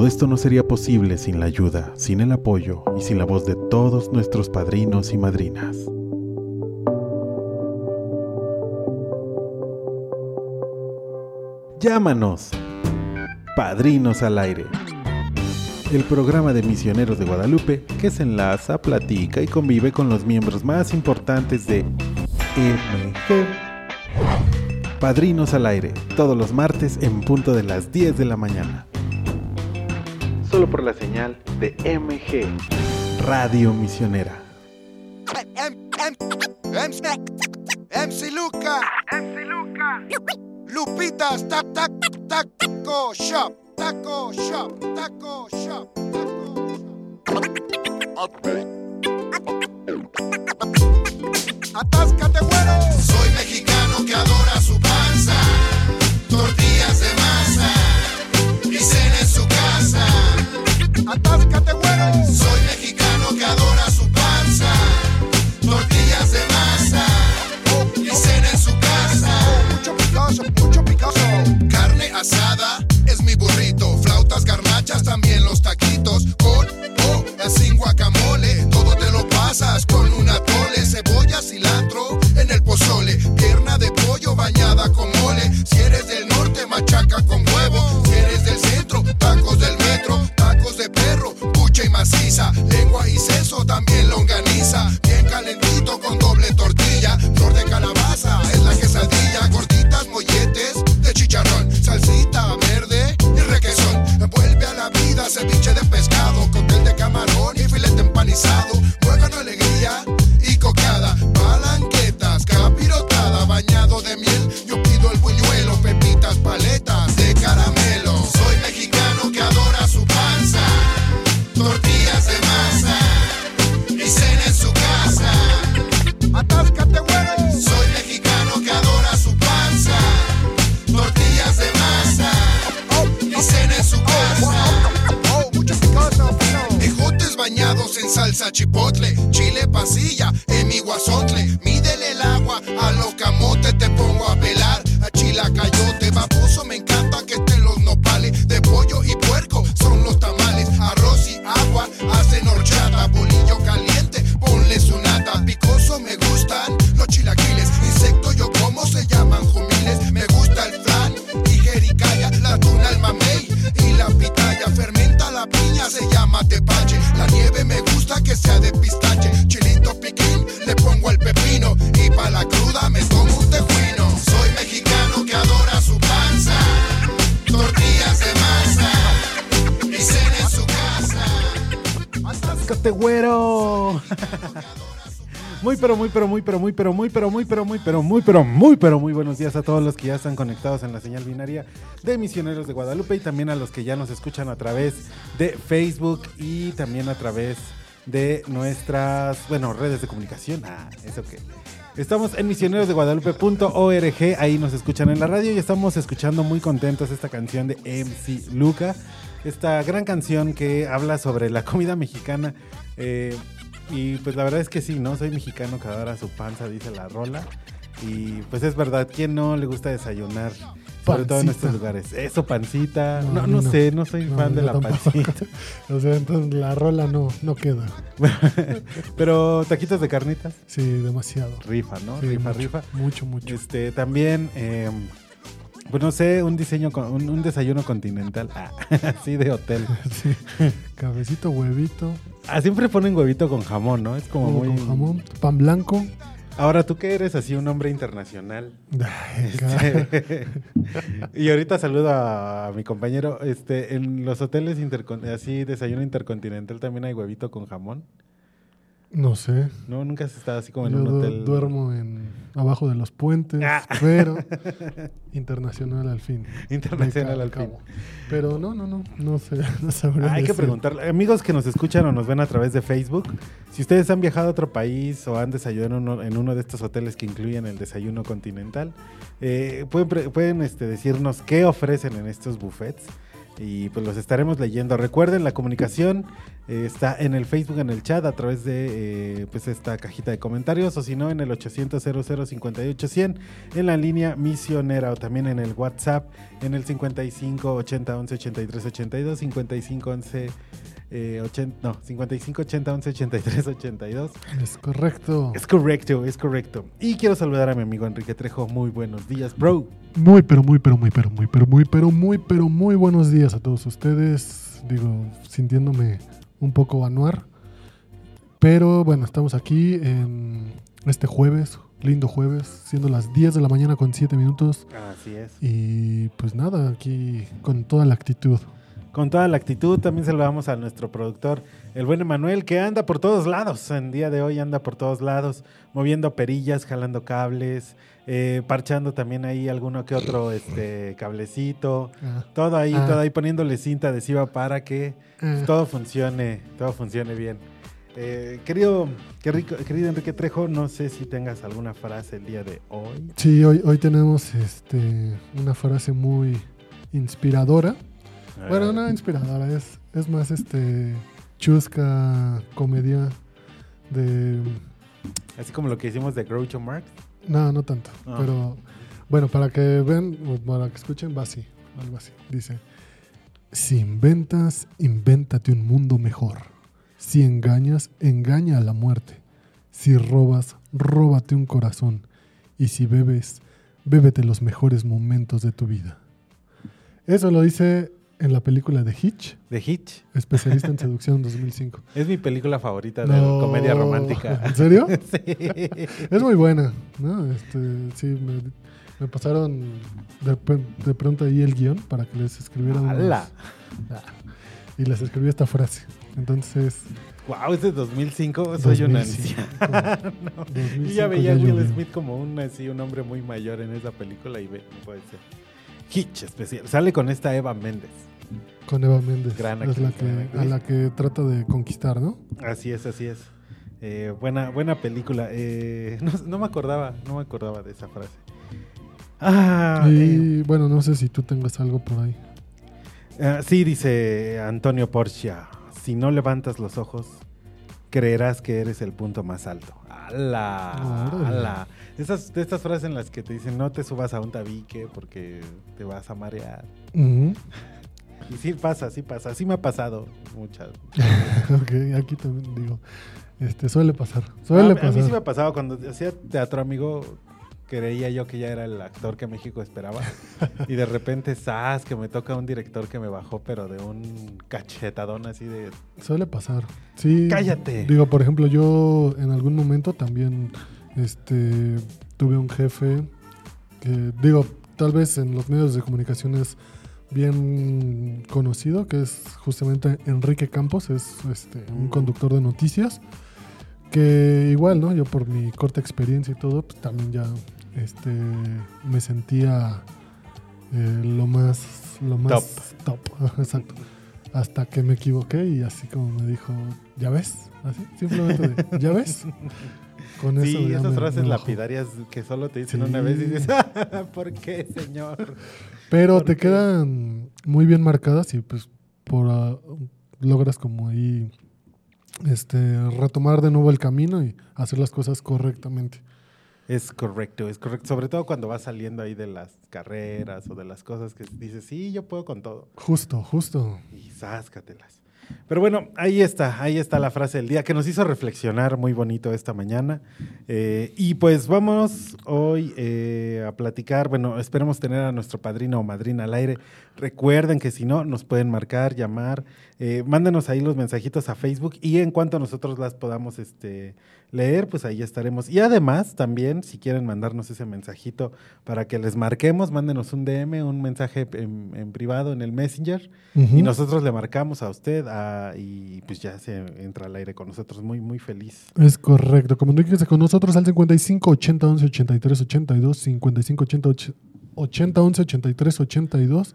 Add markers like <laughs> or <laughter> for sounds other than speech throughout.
Todo esto no sería posible sin la ayuda, sin el apoyo y sin la voz de todos nuestros padrinos y madrinas. Llámanos, Padrinos al Aire. El programa de misioneros de Guadalupe que se enlaza, platica y convive con los miembros más importantes de MG. Padrinos al Aire, todos los martes en punto de las 10 de la mañana. Solo por la señal de MG, Radio Misionera. MC Luca. MC Luca. Lupitas, tac, tac, taco shop. Taco shop. Taco shop. Taco Atáscate, güero. Soy mexicano just a muy pero muy buenos días a todos los que ya están conectados en la señal binaria de Misioneros de Guadalupe y también a los que ya nos escuchan a través de Facebook y también a través de nuestras, bueno, redes de comunicación. Ah, eso que Estamos en misionerosdeguadalupe.org, ahí nos escuchan en la radio y estamos escuchando muy contentos esta canción de MC Luca, esta gran canción que habla sobre la comida mexicana. eh, y pues la verdad es que sí, ¿no? Soy mexicano que adora su panza, dice la rola. Y pues es verdad, ¿quién no le gusta desayunar? Sobre todo en estos lugares. Eso, pancita. No, No, sé, no soy fan de la tampoco. pancita. <laughs> O sea, entonces la rola no, no queda. <laughs> Pero taquitos de carnitas, Sí, demasiado. rifa, ¿no? Sí, rifa, mucho, rifa. Mucho, mucho. Este, también, eh, pues no sé, un diseño, con- un, un desayuno continental, ah, <laughs> así de hotel. Sí. Cabecito, huevito, Ah, siempre ponen huevito con jamón, ¿no? Es como huevo muy... con jamón, pan blanco. Ahora, tú que eres así un hombre internacional. Este, <laughs> y ahorita saludo a mi compañero. Este, en los hoteles así desayuno intercontinental también hay huevito con jamón. No sé. No, nunca has estado así como en Yo un du- hotel. duermo en abajo de los puentes, Ah. pero <laughs> internacional al fin. Internacional al fin. Pero no, no, no, no sé, <laughs> no Hay que preguntarle. Amigos que nos escuchan o nos ven a través de Facebook, si ustedes han viajado a otro país o han desayunado en uno, de estos hoteles que incluyen el desayuno continental, eh, pueden, pueden este, decirnos qué ofrecen en estos buffets y pues los estaremos leyendo. Recuerden, la comunicación eh, está en el Facebook, en el chat, a través de eh, pues esta cajita de comentarios o si no en el 800 58 100 en la línea misionera o también en el WhatsApp en el 55 80 11 83 82 55 11 eh, 80, no, 55 80 11 83 82 Es correcto. es correcto, es correcto. Y quiero saludar a mi amigo Enrique Trejo. Muy buenos días, bro. Muy, pero muy, pero muy, pero muy, pero muy, pero muy, pero muy buenos días a todos ustedes. Digo, sintiéndome un poco anuar. Pero bueno, estamos aquí en este jueves, lindo jueves, siendo las 10 de la mañana con 7 minutos. Así es. Y pues nada, aquí con toda la actitud. Con toda la actitud, también saludamos a nuestro productor, el buen Emanuel, que anda por todos lados. En día de hoy anda por todos lados, moviendo perillas, jalando cables, eh, parchando también ahí alguno que otro este, cablecito. Ah, Todo ahí, Ah. todo ahí poniéndole cinta adhesiva para que ah, todo funcione, todo funcione bien. Eh, querido, qué rico- querido Enrique Trejo, no sé si tengas alguna frase el día de hoy. Sí, hoy, hoy tenemos este, una frase muy inspiradora. Bueno, no inspiradora, es, es más este chusca comedia de... Así como lo que hicimos de Groucho Marx. No, no tanto. Ah. Pero bueno, para que vean, o para que escuchen, va así, algo así. Dice, si inventas, invéntate un mundo mejor. Si engañas, engaña a la muerte. Si robas, róbate un corazón. Y si bebes, bébete los mejores momentos de tu vida. Eso lo dice en la película de Hitch, De Hitch. especialista en <laughs> seducción 2005. Es mi película favorita de No. comedia romántica. <laughs> ¿En serio? <laughs> sí. Es muy buena, ¿no? Este, sí, me, me pasaron de, de pronto ahí el guion para que les escribiera unos- ¡Hala! Ah, y les escribí esta frase. Entonces, Wow, es de 2005. Soy una 2005. anciana. No. 2005 Y ya veía a Will. Smith como un, así, un hombre muy mayor en esa película y ve, puede ser. Hitch especial. Sale con esta Eva Méndez. Con Eva Méndez, Gran es la actriz, gran que, actriz. a la que trata de conquistar, ¿no? Así es, así es. Eh, buena, buena película. Eh, <laughs> no, no me acordaba, no me acordaba de esa frase. Ah, eh, y bueno, no sé si tú tengas algo por ahí. ah, sí, dice Antonio Porcia. Si no levantas los ojos, creerás que eres el punto más alto. ¡Hala! Órale. ¡Hala! Esas, de estas frases en las que te dicen no te subas a un tabique porque te vas a marear. Ujú. Y sí pasa, sí pasa. Sí me ha pasado muchas. <laughs> ok, aquí también digo, este, suele pasar, suele a, a pasar. mí sí me pasaba cuando hacía teatro, amigo. Creía yo que ya era el actor que México esperaba. y de repente, ¡zas! Que me toca un director que me bajó, pero de un cachetadón así de. Suele pasar. Sí. ¡Cállate! Digo, por ejemplo, yo en algún momento también este, tuve un jefe que, digo, tal vez en los medios de comunicación es bien conocido, que es justamente Enrique Campos, es este, un Mm. conductor de noticias, que igual, ¿no? Yo por mi corta experiencia y todo, pues también ya este, me sentía eh, lo más, lo más top. <laughs> Exacto. Hasta que me equivoqué y así como me dijo, ¿ya ves? Así, simplemente de, <laughs> ¿ya ves? Con eso Sí, esas me- frases me lapidarias que solo te dicen Sí. una vez y dices, <laughs> ¿por qué, señor? Pero ¿Por te quedan muy bien marcadas y pues por ah, logras como ahí este retomar de nuevo el camino y hacer las cosas correctamente. Es correcto, es correcto. Sobre todo cuando vas saliendo ahí de las carreras o de las cosas que dices, sí, yo puedo con todo. Justo, justo. Y sáscatelas. Pero bueno, ahí está, ahí está la frase del día que nos hizo reflexionar muy bonito esta mañana. Eh, y pues vamos hoy eh, a platicar, bueno, esperemos tener a nuestro padrino o madrina al aire. Recuerden que si no, nos pueden marcar, llamar, eh, mándenos ahí los mensajitos a Facebook y en cuanto nosotros las podamos este, leer, pues ahí estaremos. Y además, también, si quieren mandarnos ese mensajito para que les marquemos, mándenos un DM, un mensaje en, en privado en el Messenger. Y nosotros le marcamos a usted, a y pues ya se entra al aire con nosotros. Muy, muy feliz. Es correcto. Comuníquese con nosotros al 55 80 11 83 82, 55 80 och- 80 11 83 82.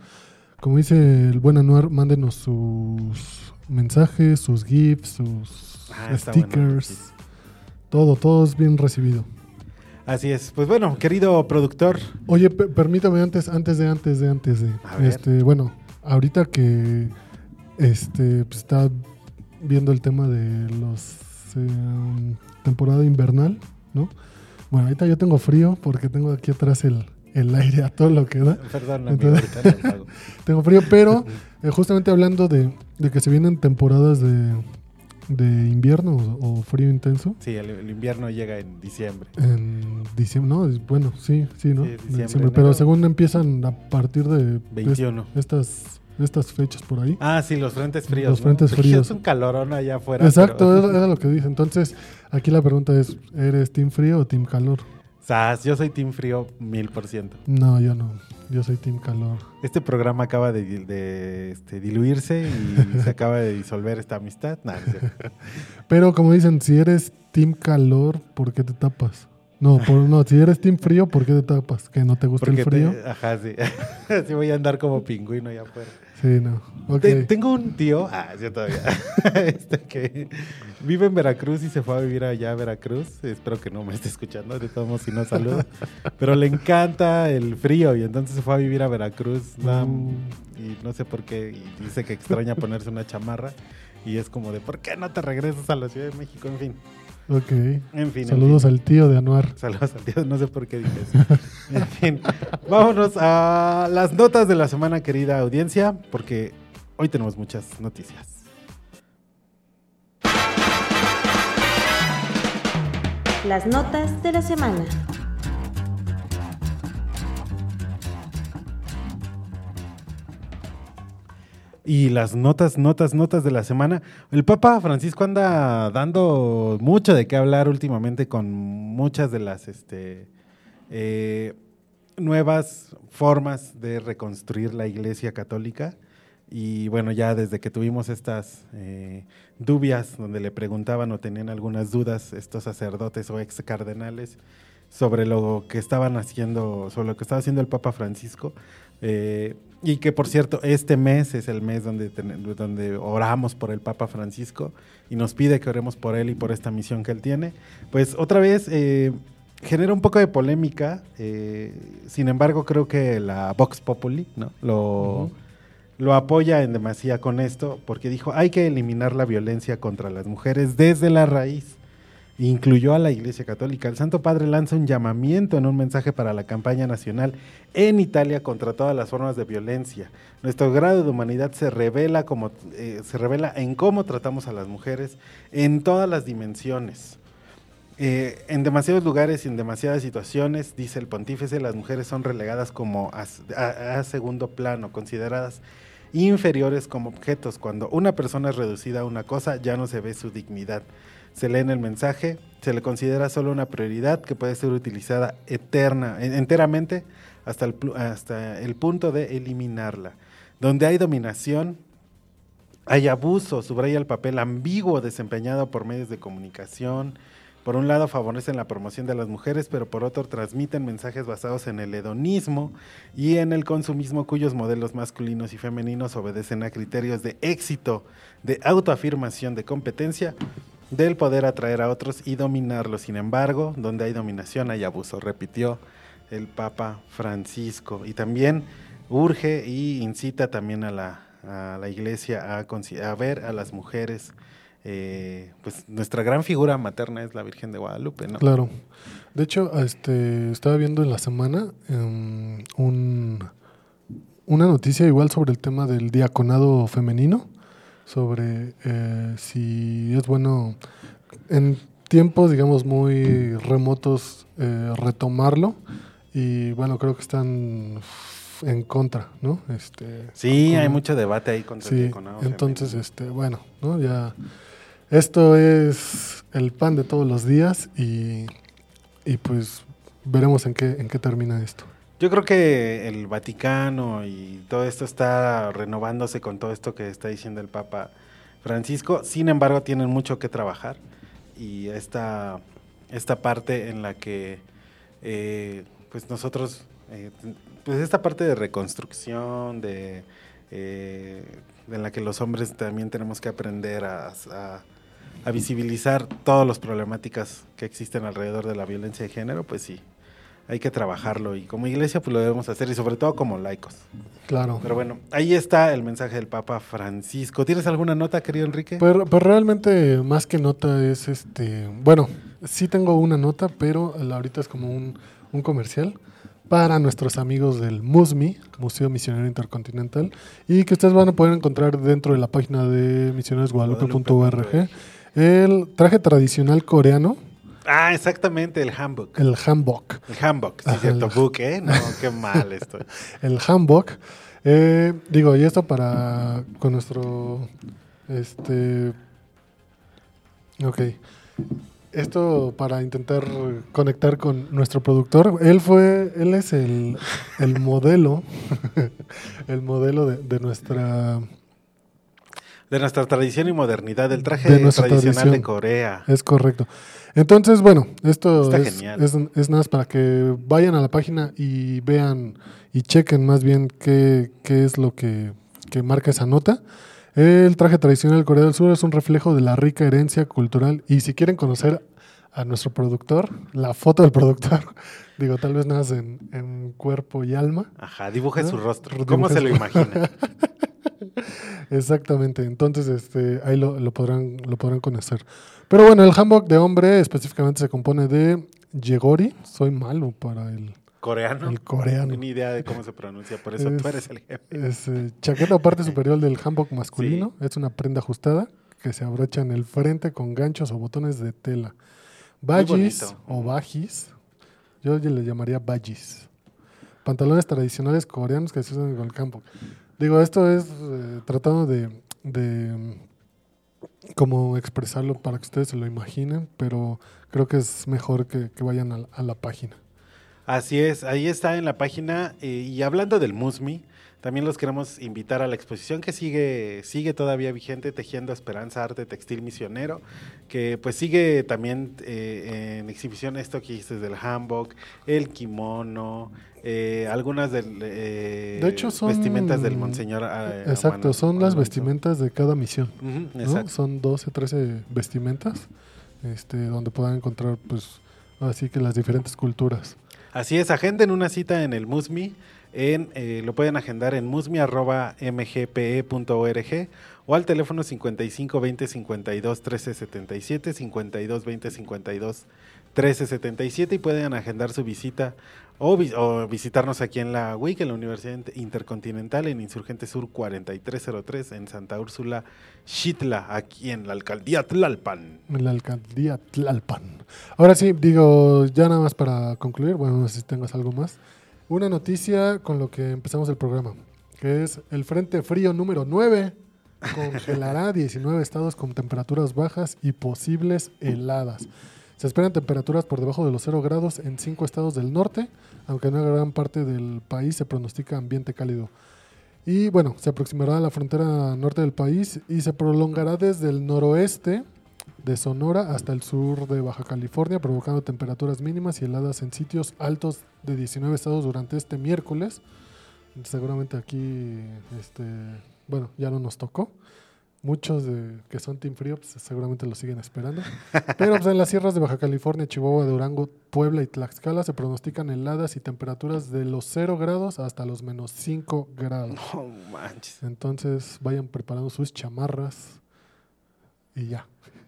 Como dice el buen Anuar, mándenos sus mensajes, sus GIFs, sus Ah, bueno, stickers. Todo, todo es bien recibido. Así es. Pues bueno, querido productor, Oye, pe- permítame antes, antes de, antes de, antes de. A ver. Este, bueno, ahorita que este pues, está viendo el tema de los eh, temporada invernal, ¿no? Bueno, ahorita yo tengo frío porque tengo aquí atrás el, el aire a todo lo que da. <laughs> perdón, amigo, Entonces- pago. <laughs> Tengo frío, pero <laughs> eh, justamente hablando de, de que se vienen temporadas de, de invierno o, o frío intenso. Sí, el, el invierno llega en diciembre. En diciembre, no, bueno, sí, sí, ¿no? Sí, diciembre, diciembre, pero según empiezan a partir de 21. est- estas, estas fechas por ahí. Ah, sí, los frentes fríos. Los ¿no? frentes fríos. Es un calorón allá afuera. Exacto, pero- era, era lo que dije. Entonces, aquí la pregunta es, ¿eres team frío o team calor? Sas, yo soy team frío mil por ciento. No, yo no. Yo soy team calor. Este programa acaba de, de, este, diluirse y <laughs> se acaba de disolver esta amistad. Nah, no. <laughs> Pero como dicen, si eres team calor, ¿por qué te tapas? No, por, no, si eres team frío, ¿por qué te tapas? ¿Que no te gusta Porque el frío? te- ajá, sí. <laughs> Así voy a andar como pingüino allá afuera. Sí, no. Te- tengo un tío, ah, sí, todavía, este, que vive en Veracruz y se fue a vivir allá a Veracruz. Espero que no me esté escuchando, de todos modos, si no saludo. <laughs> Pero le encanta el frío y entonces se fue a vivir a Veracruz. Uh. Y no sé por qué, y dice que extraña <laughs> ponerse una chamarra. Y es como de, ¿por qué no te regresas a la Ciudad de México? En fin, Ok. en fin. en Saludos fin. al tío de Anuar. Saludos a Dios, no sé por qué dije eso. En fin, vámonos a las notas de la semana, querida audiencia, porque hoy tenemos muchas noticias. Las notas de la semana. Y las notas, notas, notas de la semana. El Papa Francisco anda dando mucho de qué hablar últimamente con muchas de las este, eh, nuevas formas de reconstruir la Iglesia Católica. Y bueno, ya desde que tuvimos estas eh, dubias donde le preguntaban o tenían algunas dudas estos sacerdotes o ex cardenales sobre lo que estaban haciendo, sobre lo que estaba haciendo el Papa Francisco. eh, y que por cierto, este mes es el mes donde, donde oramos por el Papa Francisco y nos pide que oremos por él y por esta misión que él tiene. Pues otra vez eh, genera un poco de polémica, eh, sin embargo creo que la Vox Populi ¿no? lo, Ujú. Lo apoya en demasía con esto porque dijo hay que eliminar la violencia contra las mujeres desde la raíz. Incluyó a la Iglesia Católica. El Santo Padre lanza un llamamiento en un mensaje para la campaña nacional en Italia contra todas las formas de violencia. Nuestro grado de humanidad se revela, como, eh, se revela en cómo tratamos a las mujeres en todas las dimensiones. Eh, en demasiados lugares y en demasiadas situaciones, dice el pontífice, las mujeres son relegadas como a, segundo plano, consideradas inferiores como objetos. Cuando una persona es reducida a una cosa, ya no se ve su dignidad. Se lee en el mensaje, se le considera solo una prioridad que puede ser utilizada eterna, en- enteramente hasta el, hasta el punto de eliminarla. Donde hay dominación, hay abuso, subraya el papel ambiguo desempeñado por medios de comunicación. Por un lado favorecen la promoción de las mujeres, pero por otro transmiten mensajes basados en el hedonismo y en el consumismo cuyos modelos masculinos y femeninos obedecen a criterios de éxito, de autoafirmación, de competencia, del poder atraer a otros y dominarlos. Sin embargo, donde hay dominación hay abuso, repitió el Papa Francisco. Y también urge y incita también a la, iglesia a ver a las mujeres. Eh, pues nuestra gran figura materna es la Virgen de Guadalupe, ¿no? Claro. De hecho, este, estaba viendo en la semana em, un, una noticia igual sobre el tema del diaconado femenino, sobre eh, si es bueno en tiempos, digamos, muy remotos eh, retomarlo. Y bueno, creo que están en contra, ¿no? Este, Sí, con- hay mucho debate ahí contra el diaconado entonces, femenino. este, bueno, ¿no? Ya, esto es el pan de todos los días y, y pues veremos en qué, en qué termina esto. Yo creo que el Vaticano y todo esto está renovándose con todo esto que está diciendo el Papa Francisco. Sin embargo, tienen mucho que trabajar y esta, esta parte en la que eh, pues nosotros, eh, pues esta parte de reconstrucción, de, eh, en la que los hombres también tenemos que aprender a, a- a visibilizar todas las problemáticas que existen alrededor de la violencia de género, pues sí, hay que trabajarlo y como iglesia pues lo debemos hacer y sobre todo como laicos. Claro. Pero bueno, ahí está el mensaje del Papa Francisco. ¿Tienes alguna nota, querido Enrique? Pero, pero realmente más que nota es este, bueno, sí tengo una nota, pero ahorita es como un, un comercial para nuestros amigos del MUSMI, Museo Misionero Intercontinental, y que ustedes van a poder encontrar dentro de la página de misioneresguadalupe.org el traje tradicional coreano, Ah, exactamente, el handbook. el hanbok. El handbook, sí, Ajá, cierto, el- book, ¿eh? No, <laughs> qué mal estoy. el hanbok. Eh, digo, y esto para con nuestro este ok. Esto para intentar conectar con nuestro productor. Él fue, él es el, el modelo, <laughs> el modelo de, de nuestra De nuestra tradición y modernidad, del traje De tradicional de. Corea. Es correcto. Entonces, bueno, esto es, es, es nada más para que vayan a la página y vean y chequen más bien qué, qué es lo que, que marca esa nota. El traje tradicional de Corea del Sur es un reflejo de la rica herencia cultural. Y si quieren conocer a nuestro productor, la foto del productor, <laughs> digo, tal vez nada en, en cuerpo y alma. Ajá, dibuje su rostro. ¿Cómo se lo imagina? <laughs> Exactamente, entonces este, ahí lo, lo podrán, lo podrán conocer. Pero bueno, el handbook de hombre específicamente se compone de Yegori, soy malo para el, ¿Coreano? el coreano. Ni idea de cómo se pronuncia, por eso Es- tú eres el jefe. Es eh, chaqueta parte <laughs> superior del handbook masculino, es una prenda ajustada que se abrocha en el frente con ganchos o botones de tela. Bajis o bajis, yo le llamaría bajis. Pantalones tradicionales coreanos que se usan con el handbook. Digo, esto es eh, tratando de, de, mm, como expresarlo para que ustedes se lo imaginen, pero creo que es mejor que, vayan a, la- a la página. Así es, ahí está en la página. eh, y hablando del Musmi, también los queremos invitar a la exposición que sigue, sigue todavía vigente, Tejiendo Esperanza, Arte Textil Misionero, que pues sigue también eh, en exhibición esto que dijiste del hanbok, el kimono, eh, algunas del, eh, De hecho, son- vestimentas del Monseñor. eh, Exacto, Amano- son las vestimentas de cada misión. Ujú, ¿no? exacto. Son 12, 13 vestimentas este, donde puedan encontrar, pues, así que las diferentes culturas. Así es, agenden una cita en el Musmi. En, eh, lo pueden agendar en musmi.mgpe.org o al teléfono 55 20 52 13 77, 52 20 52 13 77 y pueden agendar su visita o, vi- o visitarnos aquí en la WIC, en la Universidad Inter- Intercontinental, en Insurgente Sur 4303, en Santa Úrsula, Xitla, aquí en la alcaldía Tlalpan. En la alcaldía Tlalpan. Ahora sí, digo, ya nada más para concluir, bueno, no sé si tengas algo más. Una noticia con lo que empezamos el programa, que es el Frente Frío número 9 congelará <laughs> 19 estados con temperaturas bajas y posibles heladas. Se esperan temperaturas por debajo de los 0 grados en 5 estados del norte, aunque en una gran parte del país se pronostica ambiente cálido. Y bueno, se aproximará a la frontera norte del país y se prolongará desde el noroeste de Sonora hasta el sur de Baja California, provocando temperaturas mínimas y heladas en sitios altos de 19 estados durante este miércoles. Seguramente aquí, este, bueno, ya no nos tocó. Muchos de, que son Team Frío pues, seguramente lo siguen esperando. Pero pues, en las sierras de Baja California, Chihuahua, Durango, Puebla y Tlaxcala se pronostican heladas y temperaturas de los 0 grados hasta los menos 5 grados. No manches. Entonces vayan preparando sus chamarras y ya.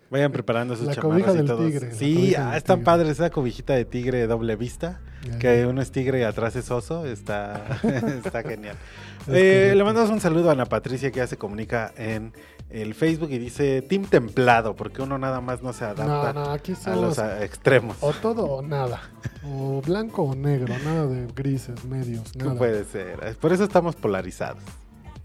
Vayan preparando sus La chamarras y todo. tigre, Sí, ah, está tigre. padre esa cobijita de tigre doble vista. Que uno es tigre y atrás es oso. Está, <laughs> está genial. <laughs> Eh, le mandamos un saludo a Ana Patricia que ya se comunica en el Facebook y dice Team Templado, porque uno nada más no se adapta no, aquí a los extremos. o todo o nada. O blanco o negro, nada de grises, medios, No puede ser. Por eso estamos polarizados.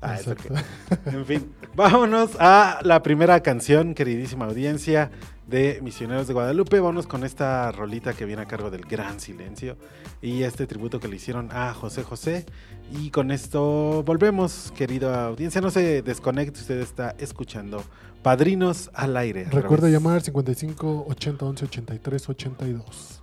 Ah, es okay. <laughs> En fin, vámonos a la primera canción, queridísima audiencia de Misioneros de Guadalupe. Vámonos con esta rolita que viene a cargo del Gran Silencio y este tributo que le hicieron a José José. Y con esto volvemos, querida audiencia. No se desconecte, usted está escuchando Padrinos al aire. Recuerda llamar 55 80 11 83 82.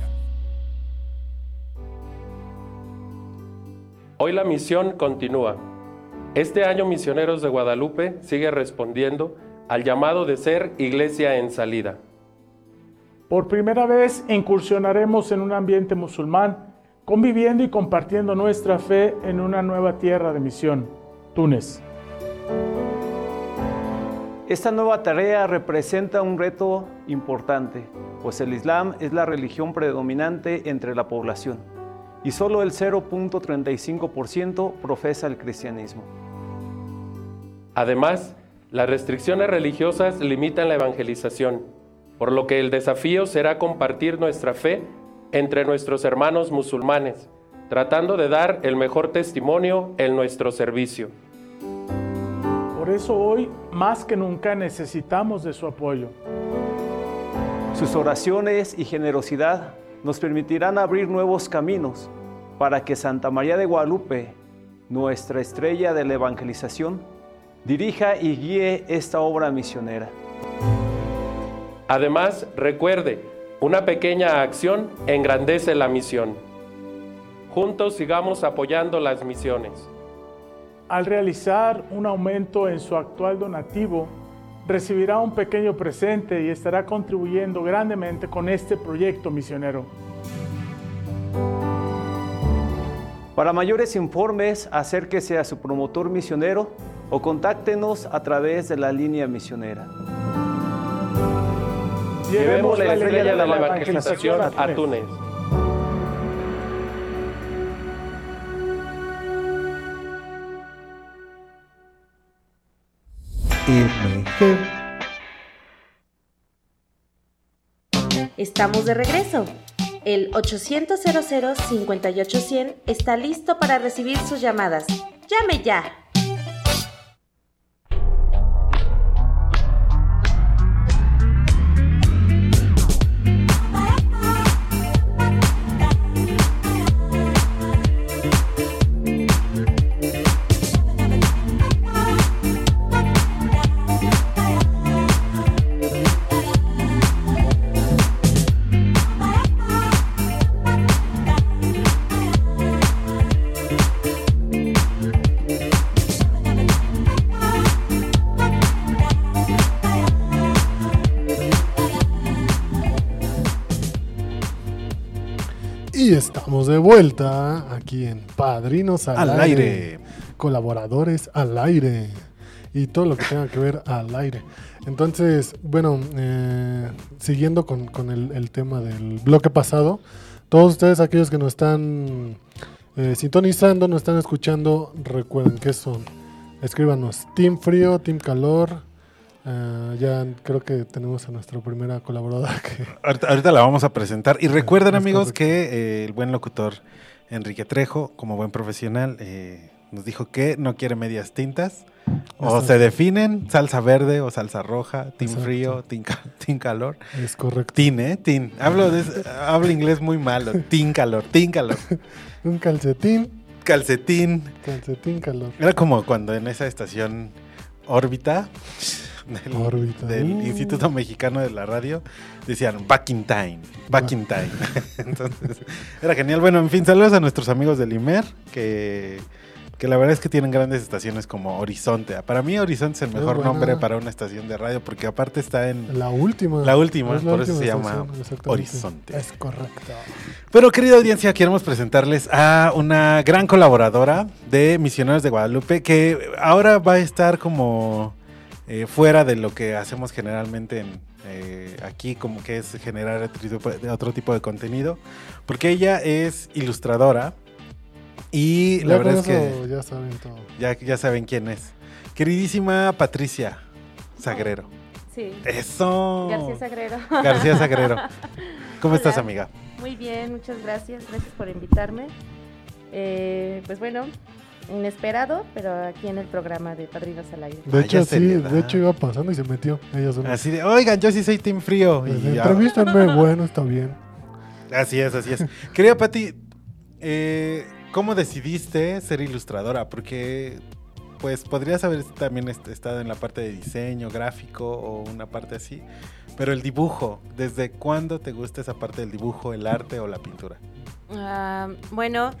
Hoy la misión continúa. Este año Misioneros de Guadalupe sigue respondiendo al llamado de ser iglesia en salida. Por primera vez incursionaremos en un ambiente musulmán, conviviendo y compartiendo nuestra fe en una nueva tierra de misión, Túnez. Esta nueva tarea representa un reto importante, pues el Islam es la religión predominante entre la población y solo el 0.35% profesa el cristianismo. Además, las restricciones religiosas limitan la evangelización, por lo que el desafío será compartir nuestra fe entre nuestros hermanos musulmanes, tratando de dar el mejor testimonio en nuestro servicio. Por eso hoy, más que nunca, necesitamos de su apoyo. Sus oraciones y generosidad nos permitirán abrir nuevos caminos para que Santa María de Guadalupe, nuestra estrella de la evangelización, dirija y guíe esta obra misionera. Además, recuerde, una pequeña acción engrandece la misión. Juntos sigamos apoyando las misiones. Al realizar un aumento en su actual donativo, recibirá un pequeño presente y estará contribuyendo grandemente con este proyecto misionero. Para mayores informes, acérquese a su promotor misionero o contáctenos a través de la línea misionera. Llevemos la estrella de la evangelización a Túnez. Estamos de regreso. El 800 58100 está listo para recibir sus llamadas. ¡Llame ya! Estamos de vuelta aquí en Padrinos al, Al aire. Colaboradores al aire. Y todo lo que tenga que ver al aire. Entonces, bueno, eh, siguiendo con, con el, el tema del bloque pasado, todos ustedes, aquellos que nos están eh, sintonizando, nos están escuchando, recuerden que son. Escríbanos Team Frío, Team Calor. Eh, ya creo que tenemos a nuestra primera colaboradora que Ahorita, ahorita la vamos a presentar. Y recuerden, es amigos, que eh, el buen locutor Enrique Trejo, como buen profesional, eh, nos dijo que no quiere medias tintas. O Exacto. se definen salsa verde o salsa roja, team Exacto. frío, team, ca- <laughs> team calor. es correcto. Tin, ¿eh? Tin. Hablo, de, hablo inglés muy malo. <laughs> Tin calor, tin calor. <laughs> Un calcetín, Calcetín. calcetín calor. Era como cuando en esa estación órbita del, Uh. Instituto Mexicano de la Radio, decían back in time, back in time. <laughs> Entonces, era genial. Bueno, en fin, saludos a nuestros amigos del IMER, que, que la verdad es que tienen grandes estaciones como Horizonte. Para mí Horizonte es el mejor buena. nombre para una estación de radio, porque aparte está en... La última. La última, Es la por eso se llama. Horizonte. Es correcto. Pero querida audiencia, queremos presentarles a una gran colaboradora de Misioneros de Guadalupe que ahora va a estar como eh, fuera de lo que hacemos generalmente en, eh, aquí, como que es generar otro tipo, de, contenido, porque ella es ilustradora y la verdad es que ya saben todo. ya, ya saben quién es. Queridísima Patricia Sagrero. Sí. Eso. García Sagrero. García Sagrero. ¿Cómo estás, amiga? Muy bien, muchas gracias. Gracias por invitarme. Eh, pues bueno, inesperado, pero aquí en el programa de Padrinos al Aire. De hecho, Vaya sí, de hecho iba pasando y se metió. Ella sola. Así de, oigan, yo sí soy Team Frío. Y ya- Entrevístanme, bueno, está bien. Así es, así es. Querida Pati, eh, ¿cómo decidiste ser ilustradora? Porque, pues, podrías haber también est- estado en la parte de diseño gráfico o una parte así. Pero el dibujo, ¿desde cuándo te gusta esa parte del dibujo, el arte o la pintura? Ah, bueno,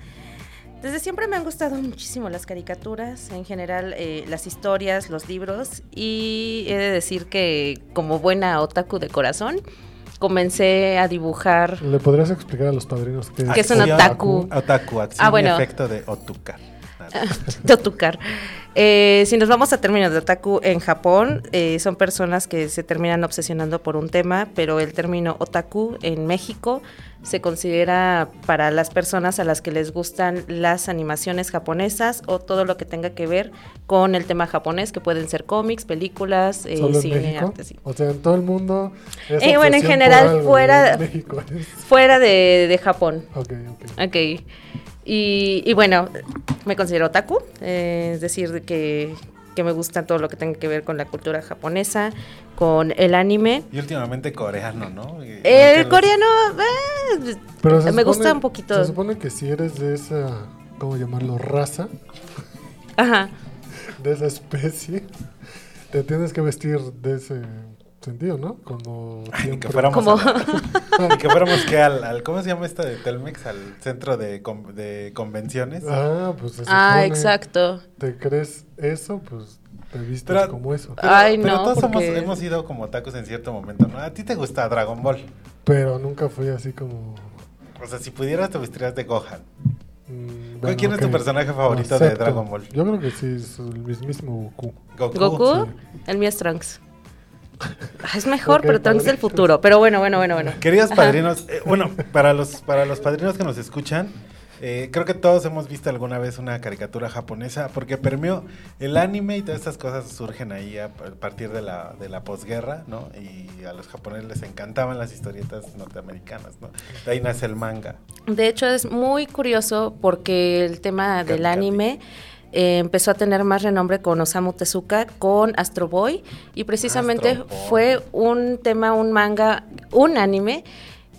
desde siempre me han gustado muchísimo las caricaturas, en general eh, las historias, los libros y he de decir que como buena otaku de corazón comencé a dibujar. ¿Le podrías explicar a los padrinos qué ¿Qué es un otaku? Otaku, acción Ah, bueno. y efecto de otukar. <laughs> de otukar. Eh, si nos vamos a términos de otaku en Japón, eh, son personas que se terminan obsesionando por un tema, pero el término otaku en México se considera para las personas a las que les gustan las animaciones japonesas o todo lo que tenga que ver con el tema japonés, que pueden ser cómics, películas, eh, ¿Solo en cine, arte, sí. O sea, en todo el mundo. es Eh, bueno, en general, fuera- es- Fuera de, de Japón. Ok, ok. Ok. Y, y bueno, me considero otaku, eh, es decir, de que, que me gusta todo lo que tenga que ver con la cultura japonesa, con el anime. Y últimamente coreano, ¿no? Y- El coreano eh, Pero me gusta un poquito. Se supone que si eres de esa, ¿cómo llamarlo? Raza, Ajá. de esa especie, te tienes que vestir de ese sentido, ¿no? Como Ay, siempre. que fuéramos, Como- a la- <laughs> y que fuéramos que al, al- ¿cómo se llama esta de Telmex? Al centro de, con- de convenciones. Ah, pues se Ah, exacto. ¿Te crees eso? Pues te vistes Pero- como eso. Pero, Ay, pero no, todos somos- porque- hemos ido como tacos en cierto momento, ¿no? A ti te gusta Dragon Ball. Pero nunca fui así como... O sea, si pudieras te vestirías de Gohan. mm, ¿Cuál- quién es tu personaje favorito de acepto. Dragon Ball? Yo creo que sí, es el mismísimo Goku. Goku. Goku, sí. el mío es Trunks. Ah, Es mejor, pero Trunks es el futuro. Pero bueno, bueno, bueno, bueno. Queridos padrinos, eh, bueno, para los, para los padrinos que nos escuchan, eh, creo que todos hemos visto alguna vez una caricatura japonesa, porque permeó el anime y todas estas cosas surgen ahí a, partir de la, de la posguerra, ¿no? Y a los japoneses les encantaban las historietas norteamericanas, ¿no? De ahí nace el manga. De hecho, es muy curioso porque el tema del anime eh, empezó a tener más renombre con Osamu Tezuka, con Astro Boy, y precisamente Astro fue un tema, un manga, un anime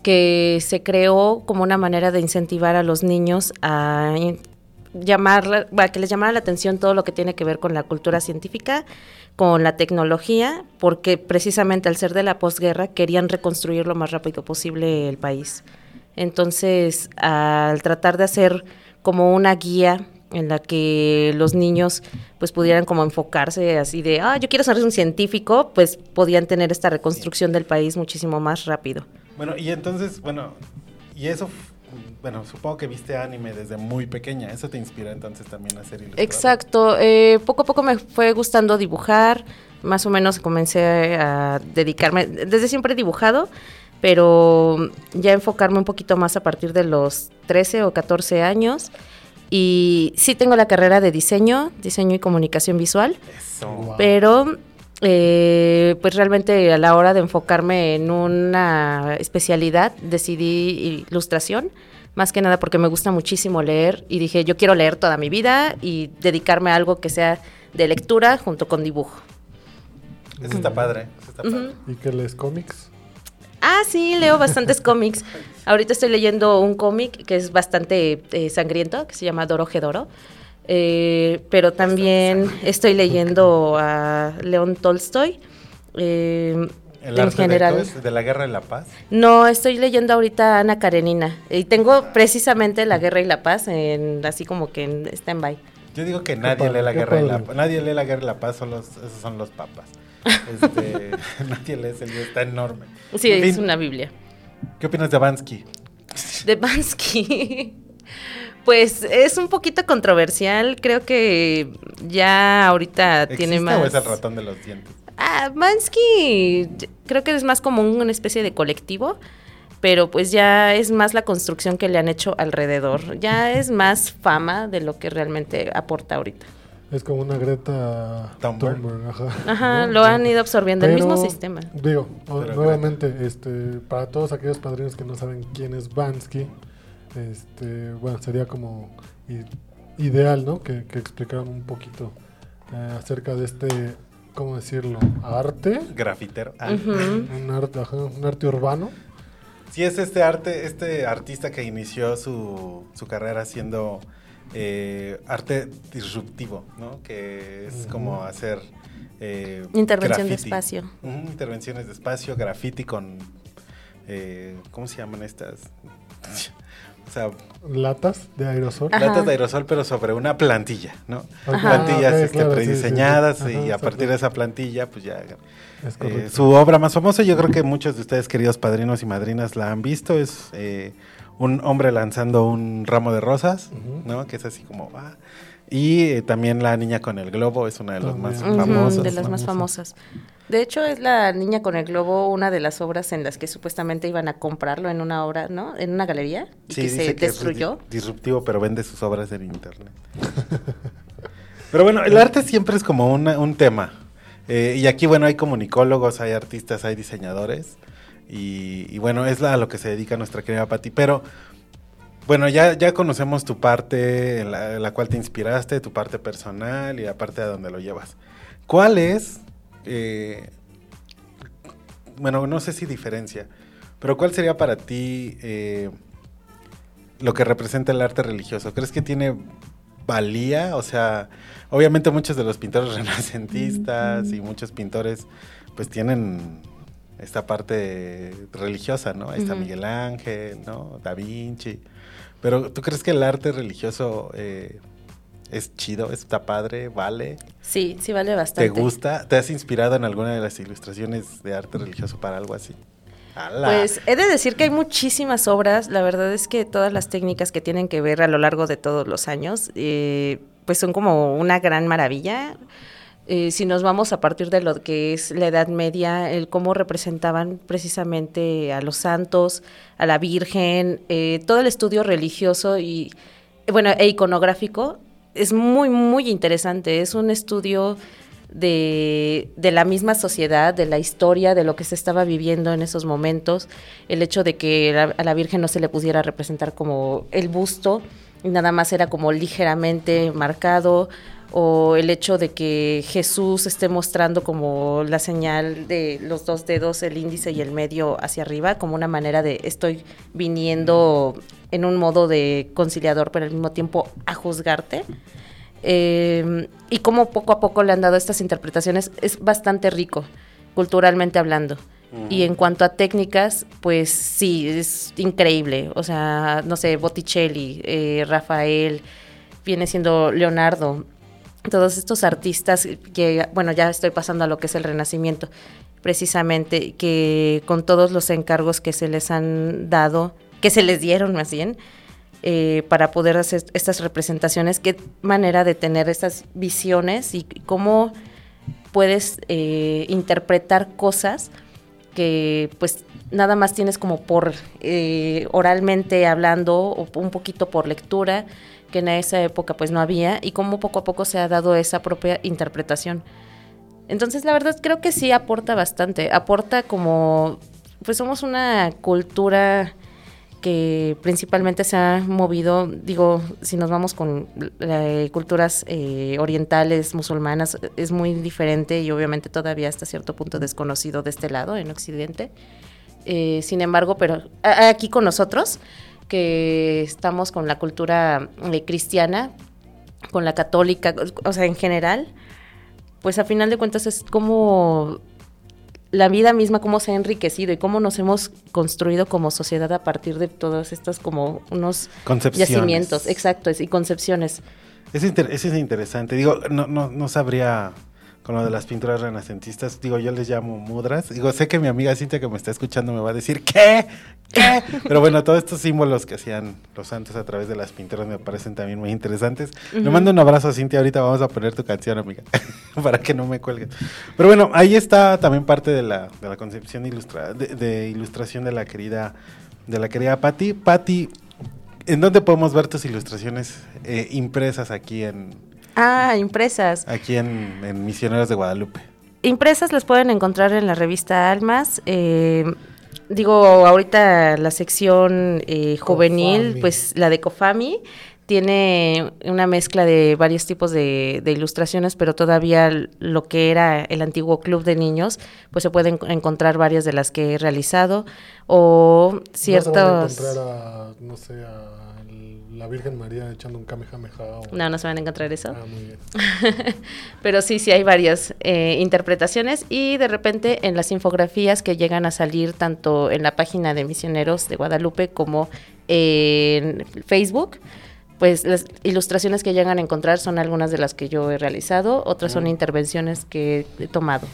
que se creó como una manera de incentivar a los niños a llamar, a que les llamara la atención todo lo que tiene que ver con la cultura científica, con la tecnología, porque precisamente al ser de la posguerra querían reconstruir lo más rápido posible el país. Entonces, al tratar de hacer como una guía en la que los niños pues pudieran como enfocarse así de, ah, yo quiero ser un científico, pues podían tener esta reconstrucción del país muchísimo más rápido. Bueno, y entonces, bueno, y eso, bueno, supongo que viste anime desde muy pequeña, eso te inspira entonces también a ser ilustrador. Exacto, eh, poco a poco me fue gustando dibujar, más o menos comencé a dedicarme, desde siempre he dibujado, pero ya enfocarme un poquito más a partir de los 13 o 14 años. Y sí tengo la carrera de diseño, diseño y comunicación visual, Eso. pero eh, pues realmente a la hora de enfocarme en una especialidad decidí ilustración, más que nada porque me gusta muchísimo leer y dije yo quiero leer toda mi vida y dedicarme a algo que sea de lectura junto con dibujo. Eso está padre, eso está padre. ¿Y que lees cómics? Ah, sí, leo bastantes <laughs> cómics. Ahorita estoy leyendo un cómic que es bastante eh, sangriento, que se llama Doro Gedoro. Eh, pero también estoy leyendo a León Tolstoy. eh, ¿El en arte general. es? ¿De la guerra y la paz? No, estoy leyendo ahorita a Ana Karenina. Y tengo precisamente La Guerra y la Paz, en, así como que en stand-by. Yo digo que nadie lee la guerra y la. Nadie lee la guerra y la paz, solo, esos son los papas. Este, nadie lee ese libro, está enorme. Sí, En es fin, una Biblia. ¿Qué opinas de Bansky? De Bansky. Pues es un poquito controversial. Creo que ya ahorita tiene ¿Existe más. o es el ratón de los dientes? Ah, Bansky creo que es más como una especie de colectivo, pero pues ya es más la construcción que le han hecho alrededor. Ya es más fama de lo que realmente aporta ahorita. Es como una Greta Thunberg. Thunberg, ajá. Ajá, ¿no? lo han ido absorbiendo, el mismo sistema. Digo, Pero nuevamente, este, para todos aquellos padrinos que no saben quién es Bansky, este, bueno, sería como ideal, ¿no? Que, que explicaran un poquito eh, acerca de este, ¿cómo decirlo? Arte, Grafitero. Ah. Un arte, ajá, un arte urbano. Sí, es este arte, este artista que inició su, su carrera haciendo eh, arte disruptivo, ¿no? Que es como hacer eh, Intervención de espacio. Intervenciones de espacio, graffiti con, eh, ¿cómo se llaman estas? <laughs> O sea, Latas de aerosol. Ajá. latas de aerosol, pero sobre una plantilla, ¿no? Ajá. Plantillas Ah, este, claro, sí, sí, sí. prediseñadas Ajá, y a exacto. partir de esa plantilla, pues ya Es eh, su obra más famosa, yo creo que muchos de ustedes, queridos padrinos y madrinas, la han visto. Es eh, un hombre lanzando un ramo de rosas. ¿no? Que es así como va. Y eh, también la niña con el globo es una de las más famosas. de las más famosa. famosas. De hecho, es la niña con el globo, una de las obras en las que supuestamente iban a comprarlo en una obra, ¿no? En una galería y Sí, que dice se que es destruyó. di- disruptivo, pero vende sus obras en internet. <laughs> pero bueno, el arte siempre es como una- un tema. Eh, y aquí, bueno, hay comunicólogos, hay artistas, hay diseñadores. Y, y bueno, es la- a lo que se dedica nuestra querida Patti. Pero bueno, ya, ya conocemos tu parte en la, la cual te inspiraste, tu parte personal y la parte a donde lo llevas. ¿Cuál es, eh, bueno, no sé si diferencia, pero cuál sería para ti eh, lo que representa el arte religioso? ¿Crees que tiene valía? O sea, obviamente muchos de los pintores <laughs> renacentistas y muchos pintores pues tienen esta parte religiosa, ¿no? Ahí está. Miguel Ángel, ¿no? Da Vinci. Pero ¿tú crees que el arte religioso eh, es chido, está padre, vale? Sí, sí vale ¿Te bastante. gusta? ¿Te has inspirado en alguna de las ilustraciones de arte religioso para algo así? ¡Hala! Pues he de decir que hay muchísimas obras. La verdad es que todas las técnicas que tienen que ver a lo largo de todos los años, eh, pues son como una gran maravilla. Eh, si nos vamos a partir de lo que es la Edad Media, el cómo representaban precisamente a los santos, a la Virgen, eh, todo el estudio religioso y bueno e iconográfico es muy muy interesante. Es un estudio de, de la misma sociedad, de la historia, de lo que se estaba viviendo en esos momentos, el hecho de que la- a la Virgen no se le pudiera representar como el busto, y nada más era como ligeramente marcado, o el hecho de que Jesús esté mostrando como la señal de los dos dedos, el índice y el medio hacia arriba, como una manera de estoy viniendo en un modo de conciliador, pero al mismo tiempo a juzgarte. Eh, y cómo poco a poco le han dado estas interpretaciones es bastante rico, culturalmente hablando. Y en cuanto a técnicas, pues sí, es increíble. O sea, no sé, Botticelli, eh, Rafael, viene siendo Leonardo, todos estos artistas que, bueno, ya estoy pasando a lo que es el Renacimiento, precisamente, que con todos los encargos que se les han dado, que se les dieron más bien, eh, para poder hacer estas representaciones, qué manera de tener estas visiones y cómo puedes eh, interpretar cosas que pues nada más tienes como por eh, oralmente hablando o un poquito por lectura que en esa época pues no había y cómo poco a poco se ha dado esa propia interpretación. Entonces la verdad creo que sí aporta bastante, aporta como pues somos una cultura que principalmente se ha movido, digo, si nos vamos con eh, culturas eh, orientales, musulmanas, es muy diferente y obviamente todavía hasta cierto punto desconocido de este lado, en Occidente. Eh, sin embargo, pero aquí con nosotros, que estamos con la cultura eh, cristiana, con la católica, o sea, en general, pues a final de cuentas es como la vida misma, cómo se ha enriquecido y cómo nos hemos construido como sociedad a partir de todas estas como unos yacimientos, exacto, y concepciones. Es inter- es interesante. Digo, no, no, no sabría con lo de las pinturas renacentistas. Digo, yo les llamo mudras. Digo, sé que mi amiga Cintia que me está escuchando me va a decir, ¿qué? ¿Qué? Pero bueno, todos estos símbolos que hacían los santos a través de las pinturas me parecen también muy interesantes. Le Ujú. mando un abrazo a Cintia. Ahorita vamos a poner tu canción, amiga, <laughs> para que no me cuelgues. Pero bueno, ahí está también parte de la, de la concepción ilustra de, de ilustración de la querida, de la querida Patti. Patti, ¿en dónde podemos ver tus ilustraciones eh, impresas aquí en, Ah, impresas. aquí en, en Misioneros de Guadalupe? Impresas las pueden encontrar en la revista Almas. eh, digo, ahorita la sección eh, juvenil, Cofami. pues la de Cofami, tiene una mezcla de varios tipos de, de ilustraciones, pero todavía lo que era el antiguo club de niños, pues se pueden encontrar varias de las que he realizado o No se ciertos... van a encontrar a, no sé, a la Virgen María echando un kamehameha. o- No, no se van a encontrar eso. Ah, muy bien. <laughs> Pero sí, sí hay varias eh, interpretaciones y de repente en las infografías que llegan a salir tanto en la página de Misioneros de Guadalupe como en Facebook, pues las ilustraciones que llegan a encontrar son algunas de las que yo he realizado, otras son intervenciones que he tomado.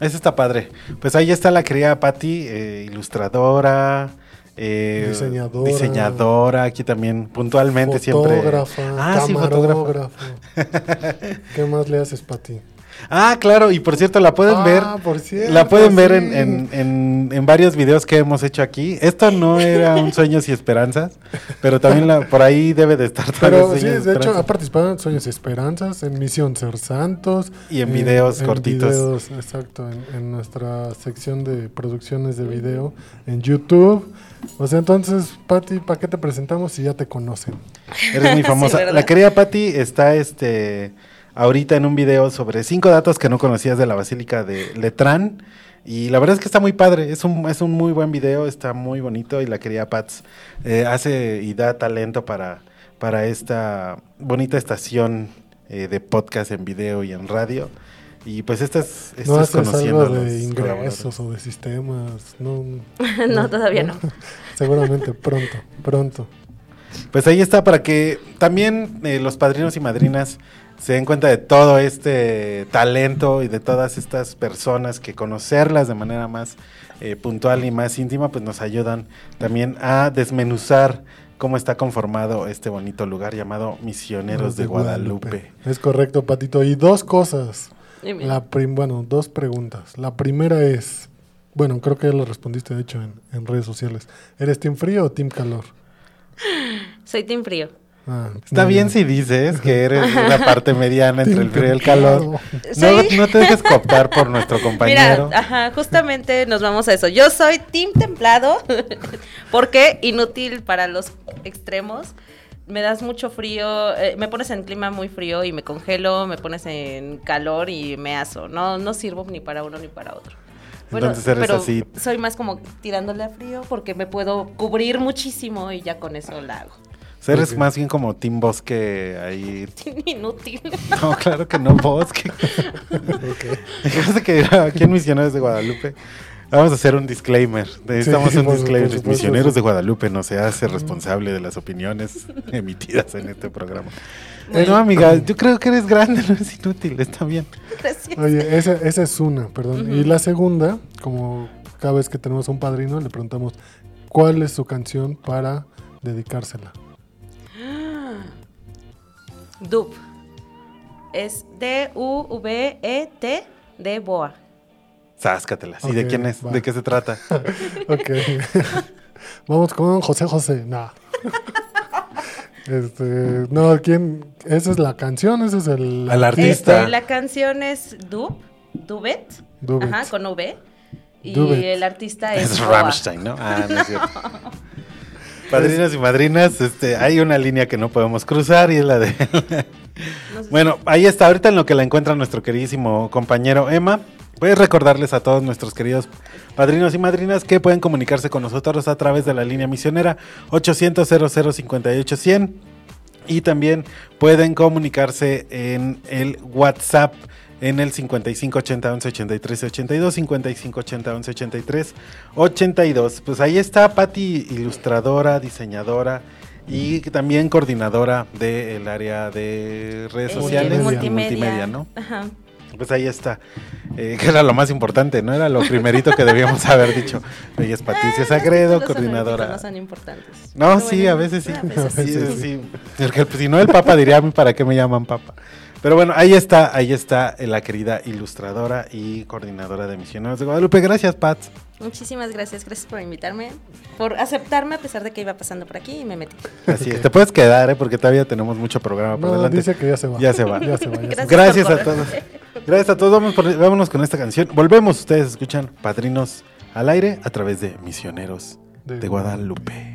Eso está padre. Pues ahí está la querida Patti, eh, ilustradora. Eh, Diseñadora. diseñadora, aquí también puntualmente siempre. Fotógrafa, Ah, sí, fotógrafa. ¿Qué más le haces, Pati? Ah, claro, y por cierto, la pueden Ah, ver. por cierto, la pueden ver en, en- en- en varios videos que hemos hecho aquí. Esto no era un sueños y esperanzas, pero también la- por ahí debe de estar Pero sí, de hecho, ha participado en Sueños y Esperanzas, en Misión Ser Santos. Y en videos cortitos. videos, exacto, en nuestra sección de producciones de video en YouTube. O sea, entonces, Pati, ¿para qué te presentamos si ya te conocen? Eres muy <laughs> famosa. la querida Patti está este ahorita en un video sobre cinco datos que no conocías de la Basílica de Letrán. Y la verdad es que está muy padre, es un, es un muy buen video, está muy bonito y la querida Pats eh, hace y da talento para, para esta bonita estación eh, de podcast en video y en radio. Y pues esta es, esta ¿No es haces conociendo algo de ingresos o de sistemas? No, <laughs> No, todavía no. <laughs> Seguramente pronto, pronto. Pues ahí está para que también eh, los padrinos y madrinas se den cuenta de todo este talento y de todas estas personas que conocerlas de manera más eh, puntual y más íntima, pues nos ayudan también a desmenuzar cómo está conformado este bonito lugar llamado Misioneros de, Guadalupe. Es correcto, Patito. Y dos cosas. Dime. La prim- bueno, dos preguntas. La primera es, bueno, creo que ya lo respondiste de hecho en, en redes sociales. ¿Eres team frío o team calor? <laughs> Soy Team Frío. Ah, Está bien si dices que eres <laughs> una parte mediana entre el frío y el calor. <laughs> No, no te dejes cooptar por nuestro compañero. Mira, ajá, justamente nos vamos a eso. Yo soy team templado, porque inútil para los extremos. Me das mucho frío, eh, me pones en clima muy frío y me congelo, me pones en calor y me aso. No, no sirvo ni para uno ni para otro. Entonces eres pero así. soy más como tirándole a frío porque me puedo cubrir muchísimo y ya con eso la hago. O sea, eres Ok. más bien como Team Bosque ahí. <laughs> Inútil. <laughs> No, claro que no, Bosque. Fíjate <laughs> que aquí en Misioneros de Guadalupe vamos a hacer un disclaimer. Necesitamos Sí, <laughs> un por- disclaimer. por Misioneros sí. de Guadalupe no se hace responsable de las opiniones <laughs> emitidas en este programa. Bueno. No, amiga, yo creo que eres grande, <laughs> no es inútil, está bien. Gracias. Oye, esa, esa es una, perdón. Y la segunda, como cada vez que tenemos a un padrino, le preguntamos cuál es su canción para dedicársela. Dub. Es D-U-V-E-T de Boa. Sáscatelas. ¿Y de quién es? va. ¿De qué se trata? <laughs> Ok. <laughs> Vamos con José José. No. Este, no, ¿quién? Esa es la canción, ese es el Al artista. Este, la canción es Dub, Dubet, Dubet. ajá, con V. Y Dubet. el artista es, Es. Rammstein, ¿no? Ah, no es cierto. <laughs> Padrinos y madrinas, este, hay una línea que no podemos cruzar y es la de... bueno, ahí está, ahorita en lo que la encuentra nuestro queridísimo compañero Emma. Puedes recordarles a todos nuestros queridos padrinos y madrinas que pueden comunicarse con nosotros a través de la línea misionera 800 0058 100 y también pueden comunicarse en el WhatsApp en el 5580 11 83 82, 5580 11 83 82. Pues ahí está Patti, ilustradora, diseñadora y también coordinadora del área de redes Eh, sociales multimedia. ¿no? Ajá. Pues ahí está, eh, <laughs> que era lo más importante, ¿no? Era lo primerito que debíamos <laughs> haber dicho. Ella es Patricia Sagredo, Los coordinadora. No son importantes. No, Pero sí, bueno, a veces sí. a veces <laughs> Sí, sí. sí. Porque, pues, si no, el Papa diría a mí para qué me llaman Papa. Pero bueno, ahí está, ahí está la querida ilustradora y coordinadora de Misioneros de Guadalupe. Gracias, Pat. Muchísimas gracias, gracias por invitarme, por aceptarme a pesar de que iba pasando por aquí y me metí. Así es, te puedes quedar, ¿eh? porque todavía tenemos mucho programa por No, delante. dice que ya se va. Ya se va. <laughs> Ya se va, ya se va. Gracias a todos. Gracias a todos. Vamos por- vámonos con esta canción. Volvemos, ustedes escuchan Padrinos al aire a través de Misioneros De de Guadalupe.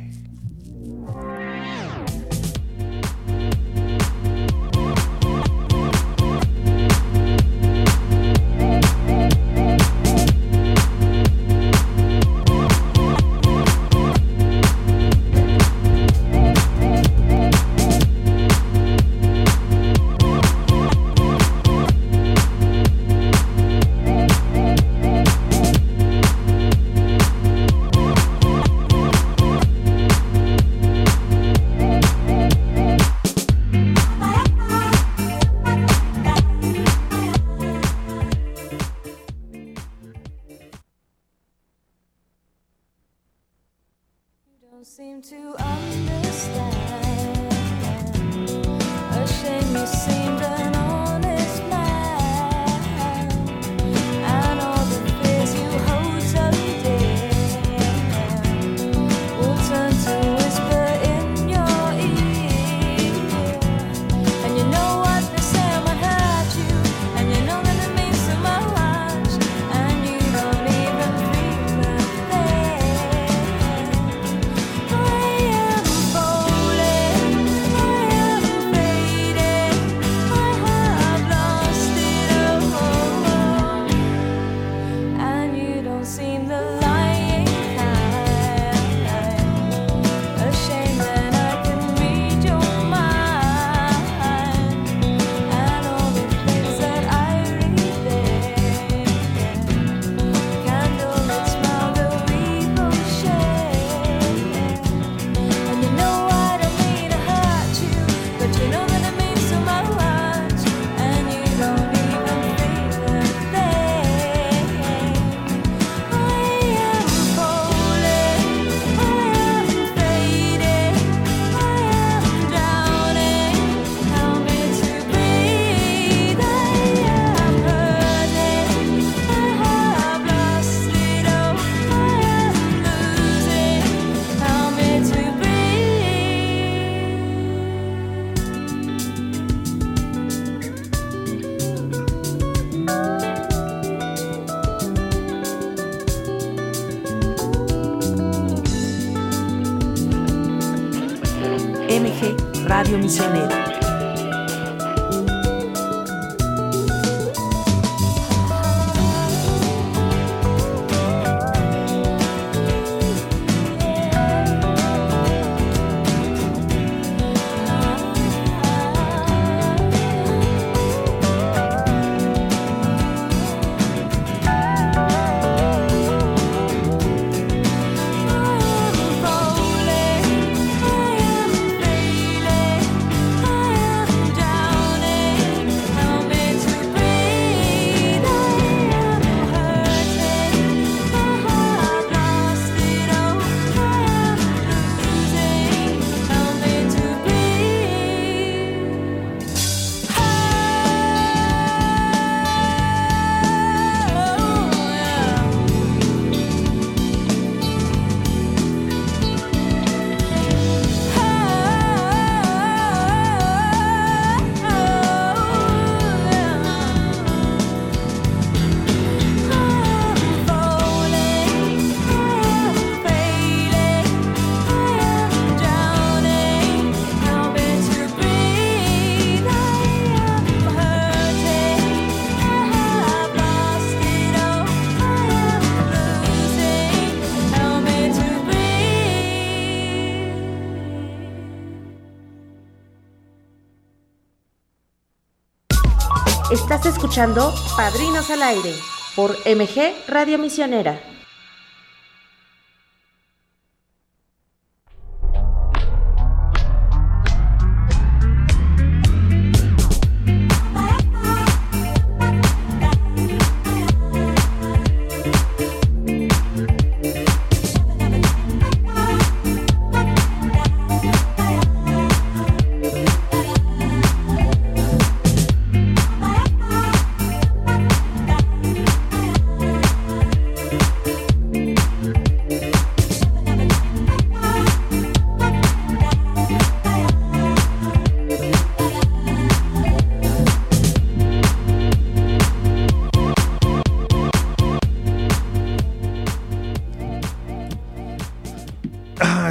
To understand. Escuchando Padrinos al Aire por MG Radio Misionera.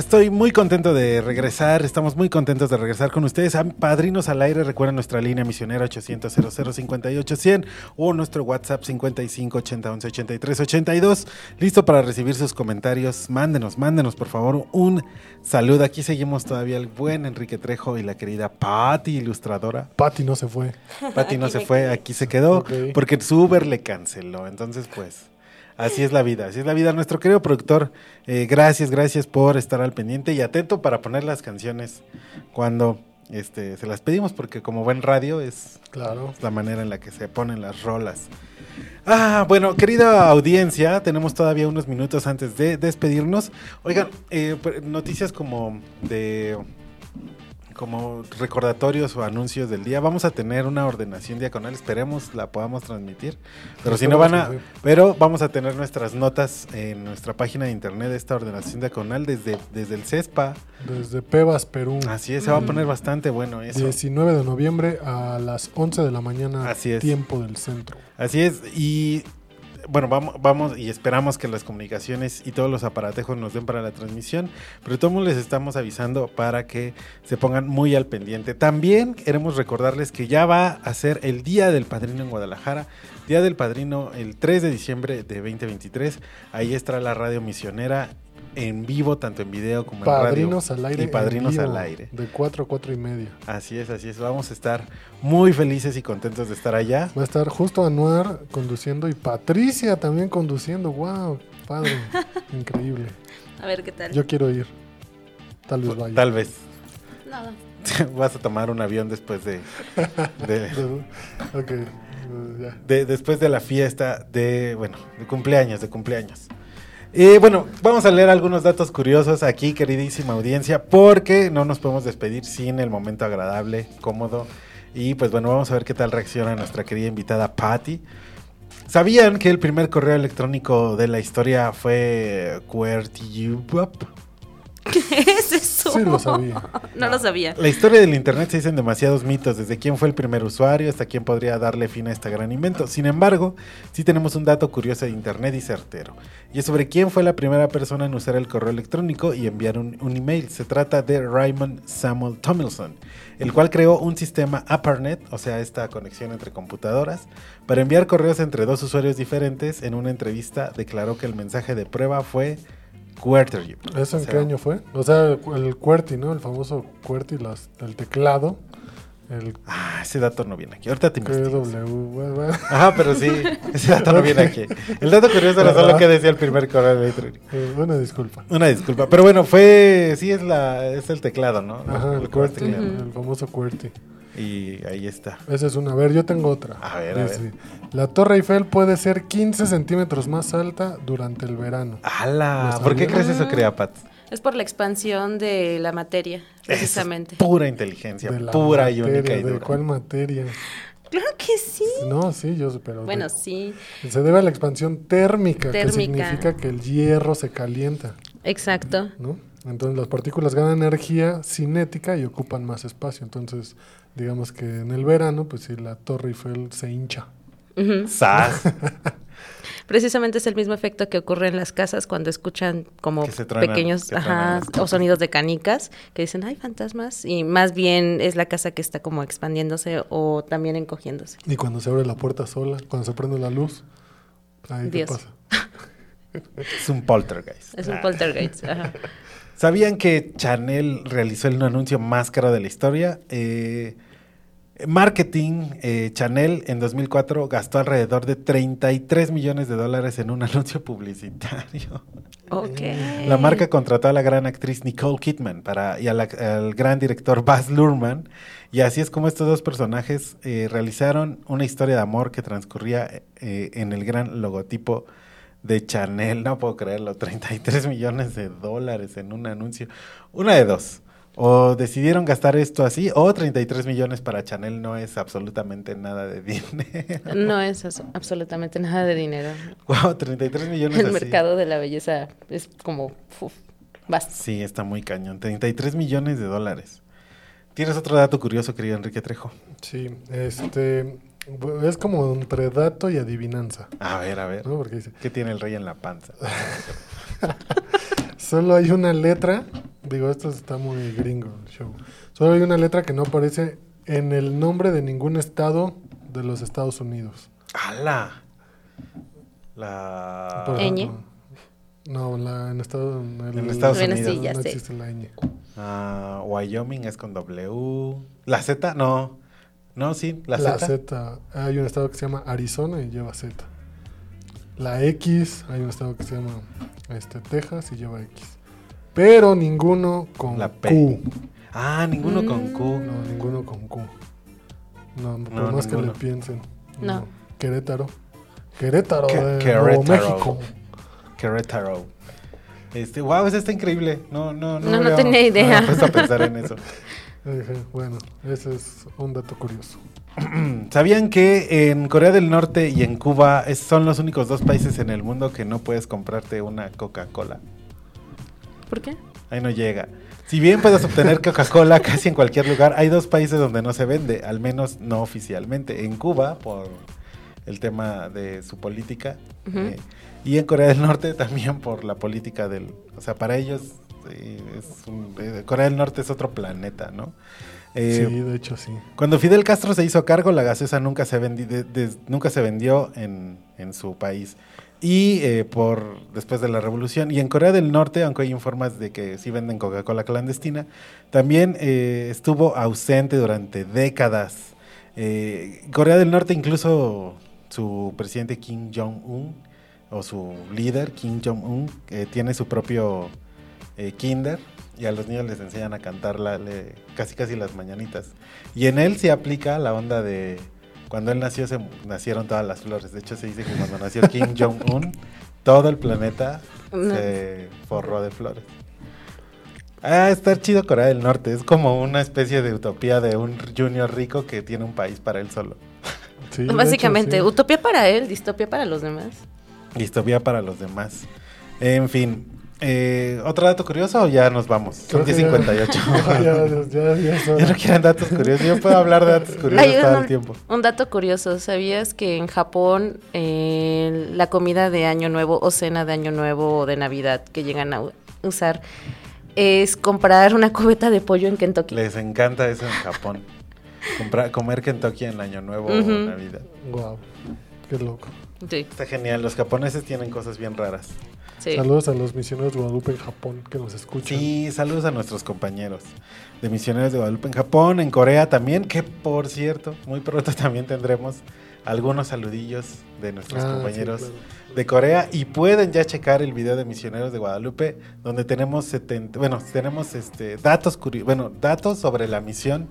Estoy muy contento de regresar, estamos muy contentos de regresar con ustedes. A Padrinos al aire, recuerden nuestra línea misionera 800 58 100 o nuestro WhatsApp 55 80 11 83 82. Listo para recibir sus comentarios. Mándenos, mándenos por favor un saludo. Aquí seguimos todavía el buen Enrique Trejo y la querida Patti, ilustradora. Patti no se fue. Patti no se fue, quedé. aquí se quedó porque su Uber le canceló. Entonces, pues, así es la vida, así es la vida. Nuestro querido productor, eh, gracias, gracias por estar al pendiente y atento para poner las canciones cuando este, se las pedimos, porque como buen radio es, Claro. es la manera en la que se ponen las rolas. Ah, bueno, querida audiencia, tenemos todavía unos minutos antes de despedirnos. Oigan, eh, pues, noticias como de como recordatorios o anuncios del día. Vamos a tener una ordenación diaconal, esperemos la podamos transmitir. Pero si no van a, pero vamos a tener nuestras notas en nuestra página de internet de esta ordenación diaconal desde, desde el CESPA. Desde Pebas, Perú. Así es, se va a poner bastante bueno eso. 19 de noviembre a las 11 de la mañana, Así es. tiempo del centro. Así es, y bueno, vamos, vamos y esperamos que las comunicaciones y todos los aparatejos nos den para la transmisión, pero todos les estamos avisando para que se pongan muy al pendiente. También queremos recordarles que ya va a ser el Día del Padrino en Guadalajara, Día del Padrino el 3 de diciembre de 2023, ahí estará la radio misionera en vivo, tanto en video como en Padrinos radio. al aire. Y padrinos en vivo, al aire. De 4 a 4 y media. Así es, así es. Vamos a estar muy felices y contentos de estar allá. Va a estar justo Anuar conduciendo y Patricia también conduciendo. ¡Wow! Padre. <laughs> Increíble. A ver qué tal. Yo quiero ir. Tal vez vaya. Tal vez. No, <laughs> Vas a tomar un avión después de, de, <laughs> ok. de- después de la fiesta de, bueno, de cumpleaños, de cumpleaños. Y bueno, vamos a leer algunos datos curiosos aquí, queridísima audiencia, porque no nos podemos despedir sin el momento agradable, cómodo. Y pues bueno, vamos a ver qué tal reacciona nuestra querida invitada Patty. ¿Sabían que el primer correo electrónico de la historia fue QWERTY? ¿Qué es eso? Sí, lo sabía. no lo sabía. La historia del Internet se dicen demasiados mitos, desde quién fue el primer usuario hasta quién podría darle fin a este gran invento. Sin embargo, sí tenemos un dato curioso de Internet y certero. Y es sobre quién fue la primera persona en usar el correo electrónico y enviar un, un email. Se trata de Raymond Samuel Tomlinson, el cual creó un sistema ARPANET, o sea, esta conexión entre computadoras, para enviar correos entre dos usuarios diferentes. En una entrevista declaró que el mensaje de prueba fue ¿Eso en O sea, qué año fue? O sea, el QWERTY, ¿no? El famoso QWERTY, las, el teclado. El Ah, ese dato no viene aquí. Ahorita te bueno. Ajá, pero sí, ese dato no viene aquí. El dato curioso era solo que decía el primer correo electrónico. Eh, Una disculpa. Una disculpa, pero bueno, fue, sí es la, es el teclado, ¿no? Ajá, el vas QWERTY, el famoso QWERTY. Y ahí está. Esa es una. A ver, yo tengo otra. A ver, a ver. La Torre Eiffel puede ser 15 centímetros más alta durante el verano. ¡Hala! ¿Lo ¿Por qué crees eso, crea Pat? Es por la expansión de la materia, precisamente. Pura inteligencia, De la pura y materia, única y ¿De dura. cuál materia? Claro que sí. No, sí, yo sé, pero. Bueno, de- sí, Se debe a la expansión térmica, que Térmica. significa que el hierro se calienta, exacto. ¿no? Entonces las partículas ganan energía cinética y ocupan más espacio. Entonces, digamos que en el verano, pues sí, la Torre Eiffel se hincha. ¡Sas! <laughs> Precisamente es el mismo efecto que ocurre en las casas cuando escuchan como Que se truenan, pequeños ajá, o sonidos de canicas que dicen, ay, fantasmas. Y más bien es la casa que está como expandiéndose o también encogiéndose. Y cuando se abre la puerta sola, cuando se prende la luz, ahí qué Dios. pasa. <laughs> Es un poltergeist. Es un Ah. poltergeist. ajá. <laughs> ¿Sabían que Chanel realizó el anuncio más caro de la historia? Eh, Marketing, eh, Chanel en 2004 gastó alrededor de 33 millones de dólares en un <laughs> anuncio publicitario. Ok. La marca contrató a la gran actriz Nicole Kidman para, y la- al gran director Baz Luhrmann. Y así es como estos dos personajes eh, realizaron una historia de amor que transcurría eh, en el gran logotipo de Chanel. No puedo creerlo, 33 millones de dólares en un anuncio. Una de dos. O decidieron gastar esto así, o 33 millones para Chanel no es absolutamente nada de <laughs> dinero. No es absolutamente nada de dinero. Wow, 33 millones El así. mercado de la belleza es como uf, basta. Sí, está muy cañón. 33 millones de dólares. ¿Tienes otro dato curioso, querido Enrique Trejo? Sí, este es como entre dato y adivinanza. A ver, a ver. ¿no? Porque dice, ¿Qué tiene el rey en la panza? <laughs> solo hay una letra, digo, esto está muy gringo el show. Solo hay una letra que no aparece en el nombre de ningún estado de los Estados Unidos. ¡Hala! La... Por Ñ. ejemplo, No, la, en, estado, en, el- En Estados Bueno, Unidos. sí, ya no sé. existe la ñ. Ah, Wyoming es con W. ¿La Z? No. No, sí, la, La Z. Z. Hay un estado que se llama Arizona y lleva Z. La X, hay un estado que se llama este, Texas y lleva X. Pero ninguno con La P. Q. Ah, ninguno con Q. No, ninguno con Q. No, por No, más que ninguno. le piensen. No. Querétaro. Querétaro Que- de Querétaro. México. Querétaro. Este, wow, eso está increíble. No, no, no. No, no tenía idea. puesto a pensar en eso. <laughs> Bueno, ese es un dato curioso. <clears throat> ¿Sabían que en Corea del Norte y en Cuba son los únicos dos países en el mundo que no puedes comprarte una Coca-Cola? ¿Por qué? Ahí no llega. Si bien puedes obtener <laughs> Coca-Cola casi en cualquier lugar, hay dos países donde no se vende, al menos no oficialmente. En Cuba, por el tema de su política, eh, y en Corea del Norte también por la política del... O sea, para ellos, eh, es un- eh, Corea del Norte es otro planeta, ¿no? Eh, sí, de hecho sí. cuando Fidel Castro se hizo cargo, la gaseosa nunca se, vendi- de- de- nunca se vendió en, en su país. Y eh, por después de la revolución. Y en Corea del Norte, aunque hay informes de que sí venden Coca-Cola clandestina, también eh, estuvo ausente durante décadas. Eh, Corea del Norte, incluso su presidente Kim Jong-un, o su líder Kim Jong-un, eh, tiene su propio eh, kinder y a los niños les enseñan a cantar la- le- casi casi las mañanitas. Y en él se aplica la onda de cuando él nació se nacieron todas las flores. De hecho se dice que cuando nació Kim Jong-un <laughs> todo el planeta No. se forró de flores. Ah, está chido Corea del Norte. Es como una especie de utopía de un junior rico que tiene un país para él solo. <laughs> Sí, hecho, Básicamente, sí. utopía para él, distopía para los demás. Distopía para los demás. En fin. Eh, ¿Otro dato curioso o ya nos vamos? Son Creo que ya- 10.58. <laughs> ya, ya, ya. Ya no quieren datos curiosos. Yo puedo hablar de datos curiosos Hay todo un, el tiempo. un dato curioso, ¿sabías que en Japón eh, la comida de Año Nuevo o cena de Año Nuevo o de Navidad que llegan a usar es comprar una cubeta de pollo en Kentucky? Les encanta eso en Japón. Comprar, comer Kentucky en Año Nuevo Ujú. o Navidad. Wow, qué loco. Sí, Está genial. Los japoneses tienen cosas bien raras. Sí. Saludos a los misioneros de Guadalupe en Japón que nos escuchan. Sí, saludos a nuestros compañeros de Misioneros de Guadalupe en Japón, en Corea también, que por cierto, muy pronto <laughs> también tendremos algunos saludillos de nuestros Ah, sí, compañeros claro. de Corea y pueden ya checar el video de Misioneros de Guadalupe donde tenemos 70, bueno, tenemos este datos bueno, datos sobre la misión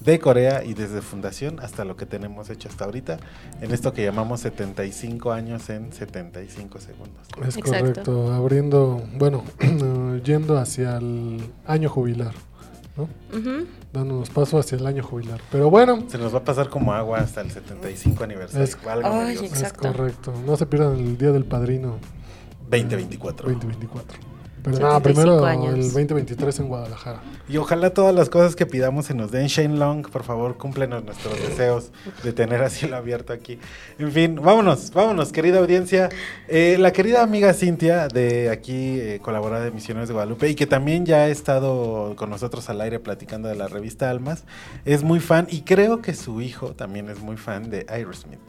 de Corea y desde fundación hasta lo que tenemos hecho hasta ahorita en esto que llamamos 75 años en 75 segundos. Es Exacto. correcto, abriendo, bueno, <clears throat> yendo hacia el año jubilar, ¿no? Dándonos paso hacia el año jubilar. Pero bueno, Se nos va a pasar como agua hasta el 75 aniversario. Es- Ay, es correcto. No se pierdan el Día del Padrino 2024. 2024. Pero nada, 75 primero años. el 2023 en Guadalajara. Y ojalá todas las cosas que pidamos se nos den. Shane Long, por favor, cúmplenos nuestros deseos de tener así lo abierto aquí. En fin, vámonos, vámonos, querida audiencia. Eh, la querida amiga Cintia, de aquí, eh, colaboradora de Misioneros de Guadalupe, y que también ya ha estado con nosotros al aire platicando de la revista Almas, es muy fan, y creo que su hijo también es muy fan de Aerosmith.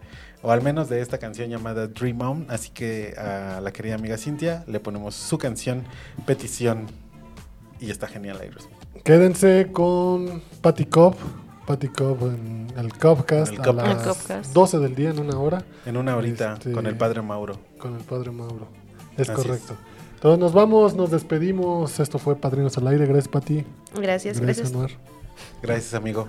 O al menos de esta canción llamada Dream On. Así que a la querida amiga Cintia le ponemos su canción Petición. Y está genial Aerosmith. Quédense con Patty Cobb Patty Cobb en el el a las El Cubcast. 12 del día en una hora. En una horita Este, con el padre Mauro. Con el padre Mauro. Es Así correcto. Entonces nos vamos, nos despedimos. Esto fue Padrinos al Aire. Gracias, Pati. Gracias, gracias. Anuar. Gracias, amigo.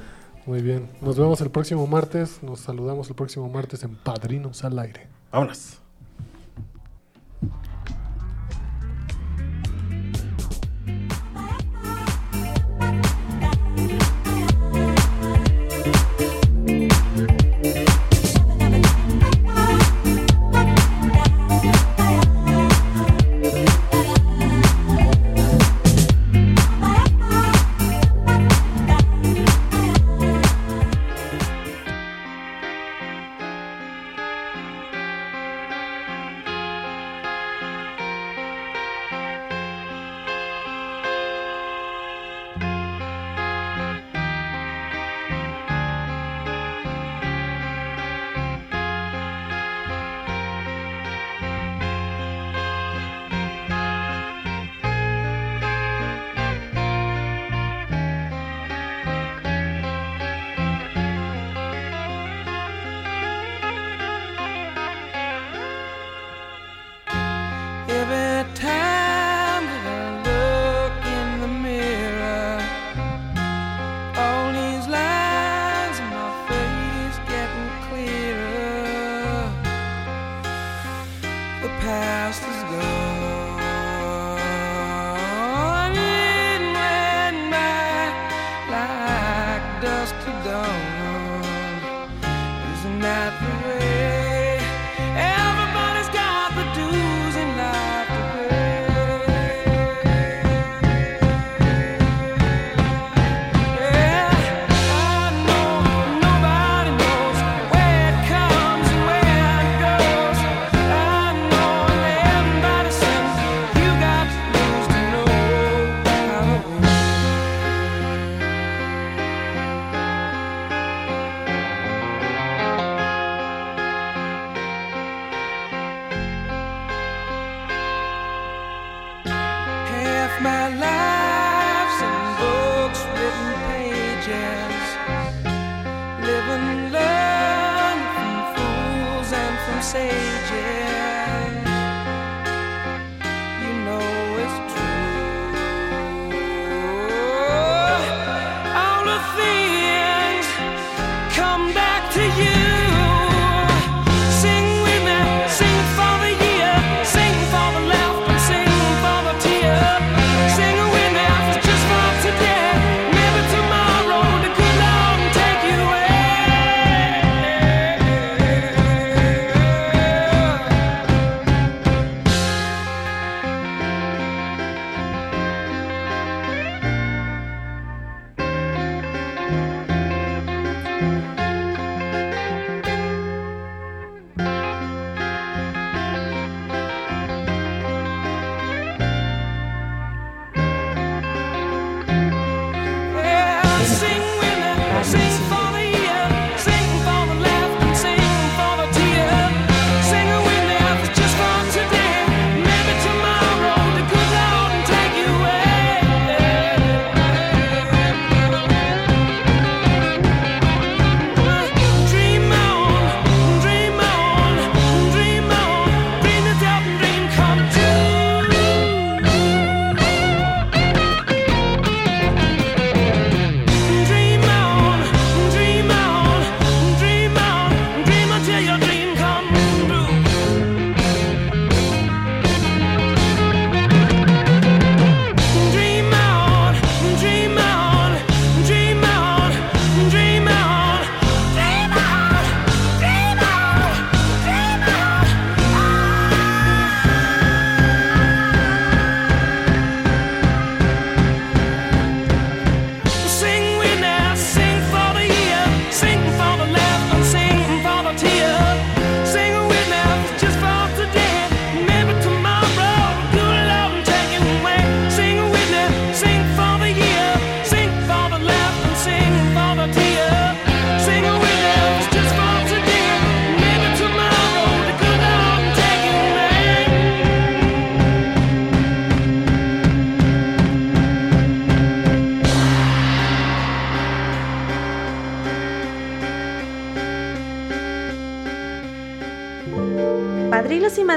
Muy bien. Nos vemos el próximo martes. Nos saludamos el próximo martes en Padrinos al Aire. Vámonos.